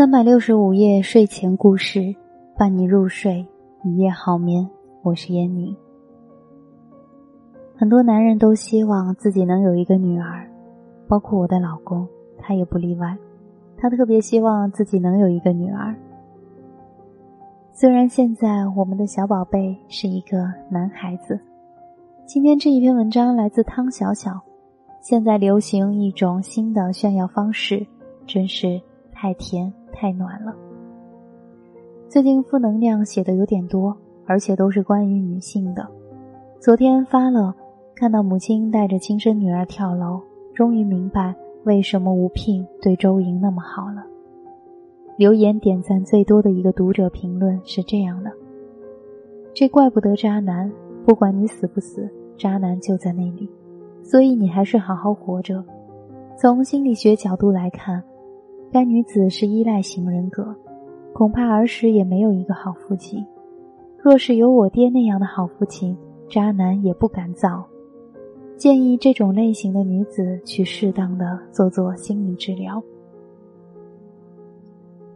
三百六十五夜睡前故事，伴你入睡，一夜好眠。我是闫妮。很多男人都希望自己能有一个女儿，包括我的老公，他也不例外。他特别希望自己能有一个女儿。虽然现在我们的小宝贝是一个男孩子。今天这一篇文章来自汤小小。现在流行一种新的炫耀方式，真是太甜。太暖了。最近负能量写的有点多，而且都是关于女性的。昨天发了，看到母亲带着亲生女儿跳楼，终于明白为什么吴聘对周莹那么好了。留言点赞最多的一个读者评论是这样的：“这怪不得渣男，不管你死不死，渣男就在那里，所以你还是好好活着。从心理学角度来看。”该女子是依赖型人格，恐怕儿时也没有一个好父亲。若是有我爹那样的好父亲，渣男也不敢造。建议这种类型的女子去适当的做做心理治疗。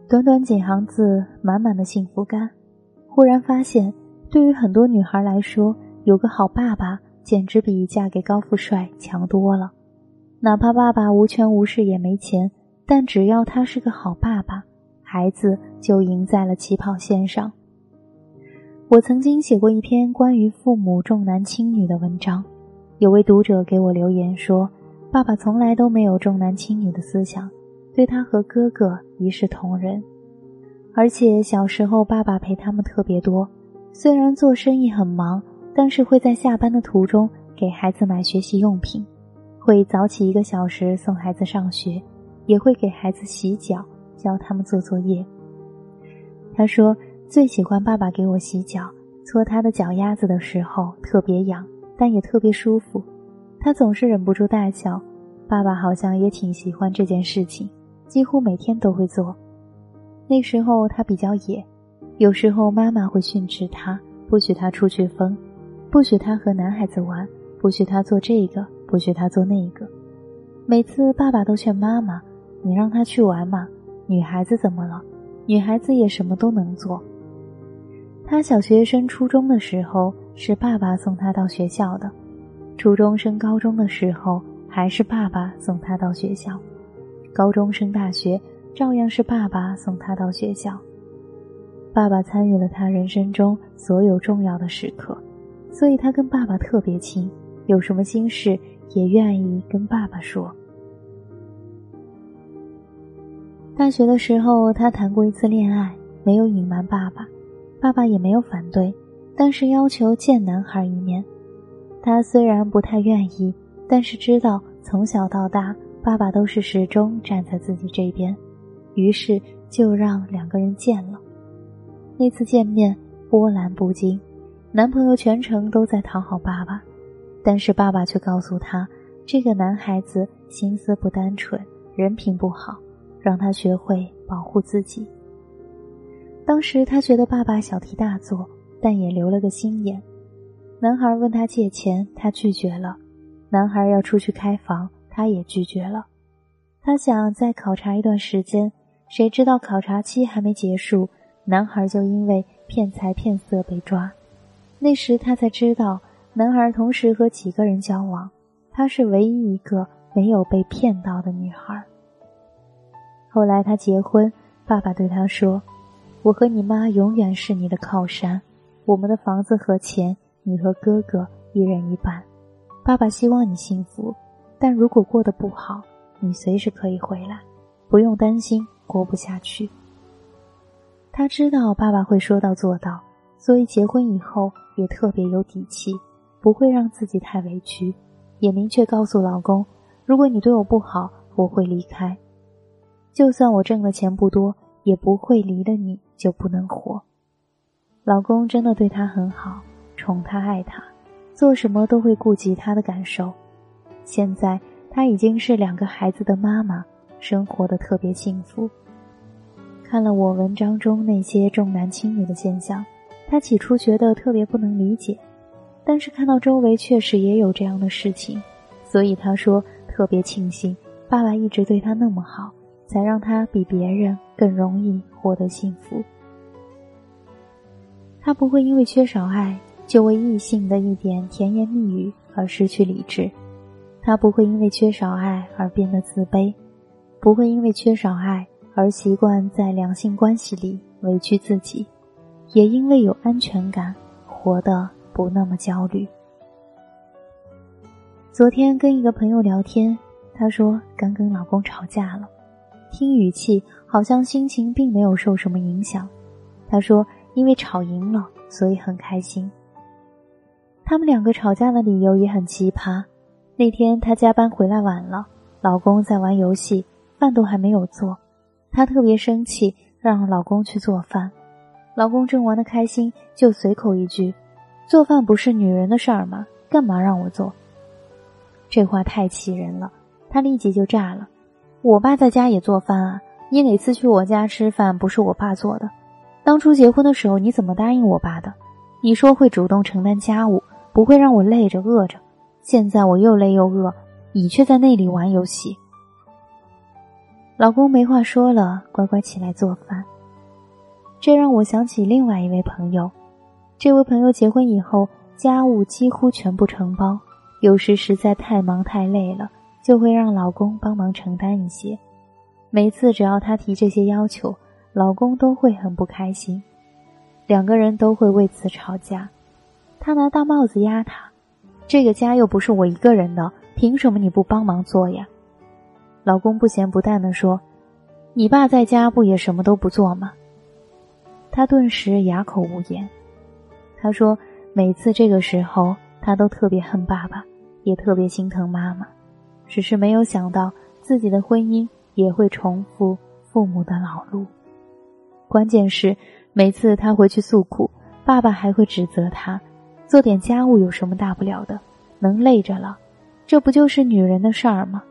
短短几行字，满满的幸福感。忽然发现，对于很多女孩来说，有个好爸爸简直比嫁给高富帅强多了。哪怕爸爸无权无势也没钱。但只要他是个好爸爸，孩子就赢在了起跑线上。我曾经写过一篇关于父母重男轻女的文章，有位读者给我留言说，爸爸从来都没有重男轻女的思想，对他和哥哥一视同仁，而且小时候爸爸陪他们特别多，虽然做生意很忙，但是会在下班的途中给孩子买学习用品，会早起一个小时送孩子上学。也会给孩子洗脚，教他们做作业。他说最喜欢爸爸给我洗脚，搓他的脚丫子的时候特别痒，但也特别舒服。他总是忍不住大笑。爸爸好像也挺喜欢这件事情，几乎每天都会做。那时候他比较野，有时候妈妈会训斥他，不许他出去疯，不许他和男孩子玩，不许他做这个，不许他做那个。每次爸爸都劝妈妈。你让他去玩嘛，女孩子怎么了？女孩子也什么都能做。他小学升初中的时候是爸爸送他到学校的，初中升高中的时候还是爸爸送他到学校，高中升大学照样是爸爸送他到学校。爸爸参与了他人生中所有重要的时刻，所以他跟爸爸特别亲，有什么心事也愿意跟爸爸说。大学的时候，他谈过一次恋爱，没有隐瞒爸爸，爸爸也没有反对，但是要求见男孩一面。他虽然不太愿意，但是知道从小到大，爸爸都是始终站在自己这边，于是就让两个人见了。那次见面波澜不惊，男朋友全程都在讨好爸爸，但是爸爸却告诉他，这个男孩子心思不单纯，人品不好。让他学会保护自己。当时他觉得爸爸小题大做，但也留了个心眼。男孩问他借钱，他拒绝了；男孩要出去开房，他也拒绝了。他想再考察一段时间，谁知道考察期还没结束，男孩就因为骗财骗色被抓。那时他才知道，男孩同时和几个人交往，他是唯一一个没有被骗到的女孩。后来他结婚，爸爸对他说：“我和你妈永远是你的靠山，我们的房子和钱，你和哥哥一人一半。爸爸希望你幸福，但如果过得不好，你随时可以回来，不用担心过不下去。”他知道爸爸会说到做到，所以结婚以后也特别有底气，不会让自己太委屈，也明确告诉老公：“如果你对我不好，我会离开。”就算我挣的钱不多，也不会离了你就不能活。老公真的对她很好，宠她爱她，做什么都会顾及她的感受。现在她已经是两个孩子的妈妈，生活的特别幸福。看了我文章中那些重男轻女的现象，她起初觉得特别不能理解，但是看到周围确实也有这样的事情，所以她说特别庆幸爸爸一直对她那么好。才让他比别人更容易获得幸福。他不会因为缺少爱，就为异性的一点甜言蜜语而失去理智；他不会因为缺少爱而变得自卑，不会因为缺少爱而习惯在两性关系里委屈自己，也因为有安全感，活得不那么焦虑。昨天跟一个朋友聊天，她说刚跟老公吵架了，听语气好像心情并没有受什么影响。她说因为吵赢了，所以很开心。他们两个吵架的理由也很奇葩。那天她加班回来晚了，老公在玩游戏，饭都还没有做，她特别生气，让老公去做饭。老公正玩得开心，就随口一句：“做饭不是女人的事儿吗？干嘛让我做？”这话太气人了，他立即就炸了。我爸在家也做饭啊，你哪次去我家吃饭不是我爸做的？当初结婚的时候你怎么答应我爸的？你说会主动承担家务，不会让我累着饿着。现在我又累又饿，你却在那里玩游戏。老公没话说了，乖乖起来做饭。这让我想起另外一位朋友，这位朋友结婚以后，家务几乎全部承包。有时实在太忙太累了，就会让老公帮忙承担一些。每次只要她提这些要求，老公都会很不开心，两个人都会为此吵架。他拿大帽子压她：“这个家又不是我一个人的，凭什么你不帮忙做呀？”老公不咸不淡地说：“你爸在家不也什么都不做吗？”他顿时哑口无言。他说：“每次这个时候，他都特别恨爸爸。”也特别心疼妈妈，只是没有想到自己的婚姻也会重复父母的老路。关键是每次他回去诉苦，爸爸还会指责他：“做点家务有什么大不了的？能累着了，这不就是女人的事儿吗？”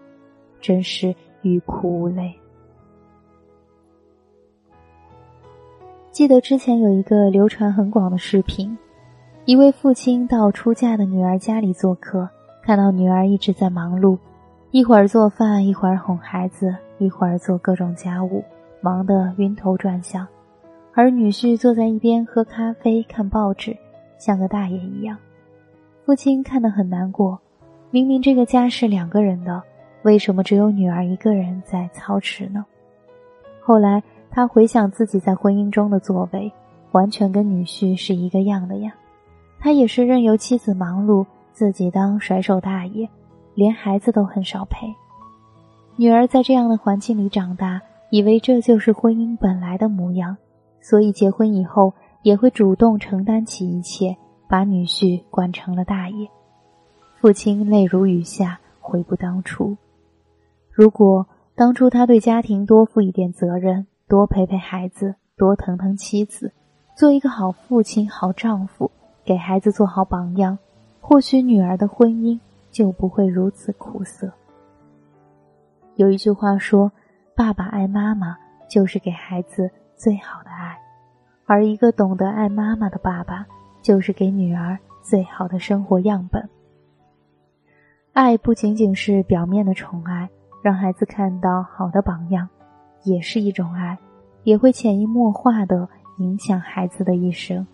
真是欲哭无泪。记得之前有一个流传很广的视频，一位父亲到出嫁的女儿家里做客。看到女儿一直在忙碌，一会儿做饭，一会儿哄孩子，一会儿做各种家务，忙得晕头转向。而女婿坐在一边喝咖啡、看报纸，像个大爷一样。父亲看得很难过，明明这个家是两个人的，为什么只有女儿一个人在操持呢？后来他回想自己在婚姻中的作为，完全跟女婿是一个样的呀。他也是任由妻子忙碌。自己当甩手大爷，连孩子都很少陪。女儿在这样的环境里长大，以为这就是婚姻本来的模样，所以结婚以后也会主动承担起一切，把女婿惯成了大爷。父亲泪如雨下，悔不当初。如果当初他对家庭多负一点责任，多陪陪孩子，多疼疼妻子，做一个好父亲、好丈夫，给孩子做好榜样。或许女儿的婚姻就不会如此苦涩。有一句话说：“爸爸爱妈妈，就是给孩子最好的爱；而一个懂得爱妈妈的爸爸，就是给女儿最好的生活样本。”爱不仅仅是表面的宠爱，让孩子看到好的榜样，也是一种爱，也会潜移默化的影响孩子的一生。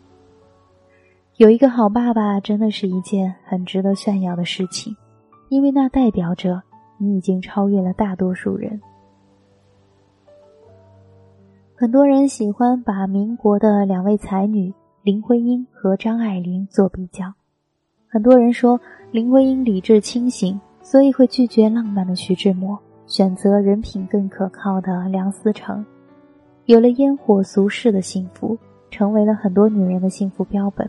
有一个好爸爸，真的是一件很值得炫耀的事情，因为那代表着你已经超越了大多数人。很多人喜欢把民国的两位才女林徽因和张爱玲做比较，很多人说林徽因理智清醒，所以会拒绝浪漫的徐志摩，选择人品更可靠的梁思成，有了烟火俗世的幸福，成为了很多女人的幸福标本。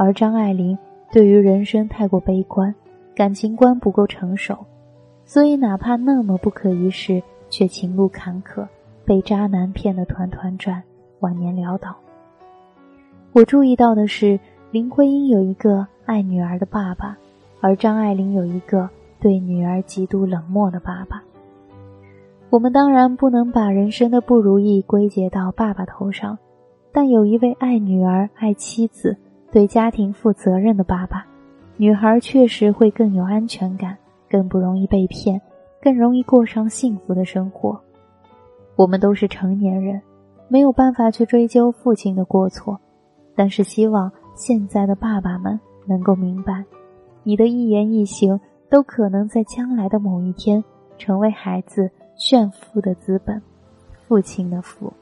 而张爱玲对于人生太过悲观，感情观不够成熟，所以哪怕那么不可一世，却情路坎坷，被渣男骗得团团转，晚年潦倒。我注意到的是，林徽因有一个爱女儿的爸爸，而张爱玲有一个对女儿极度冷漠的爸爸。我们当然不能把人生的不如意归结到爸爸头上，但有一位爱女儿、爱妻子。对家庭负责任的爸爸，女孩确实会更有安全感，更不容易被骗，更容易过上幸福的生活。我们都是成年人，没有办法去追究父亲的过错，但是希望现在的爸爸们能够明白，你的一言一行都可能在将来的某一天成为孩子炫富的资本，父亲的福，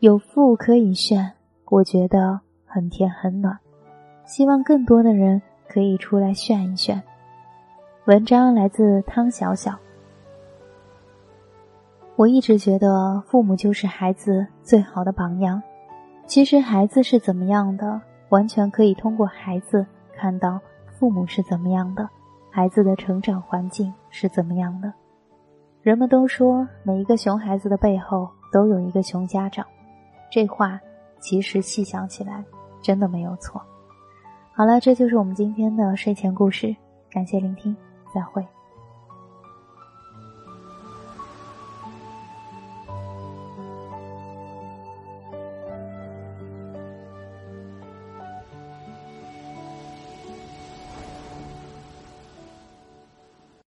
有富可以炫，我觉得很甜很暖，希望更多的人可以出来炫一炫。文章来自汤小小。我一直觉得父母就是孩子最好的榜样。其实孩子是怎么样的，完全可以通过孩子看到父母是怎么样的，孩子的成长环境是怎么样的。人们都说每一个熊孩子的背后都有一个熊家长，这话其实细想起来真的没有错。好了，这就是我们今天的睡前故事，感谢聆听，再会。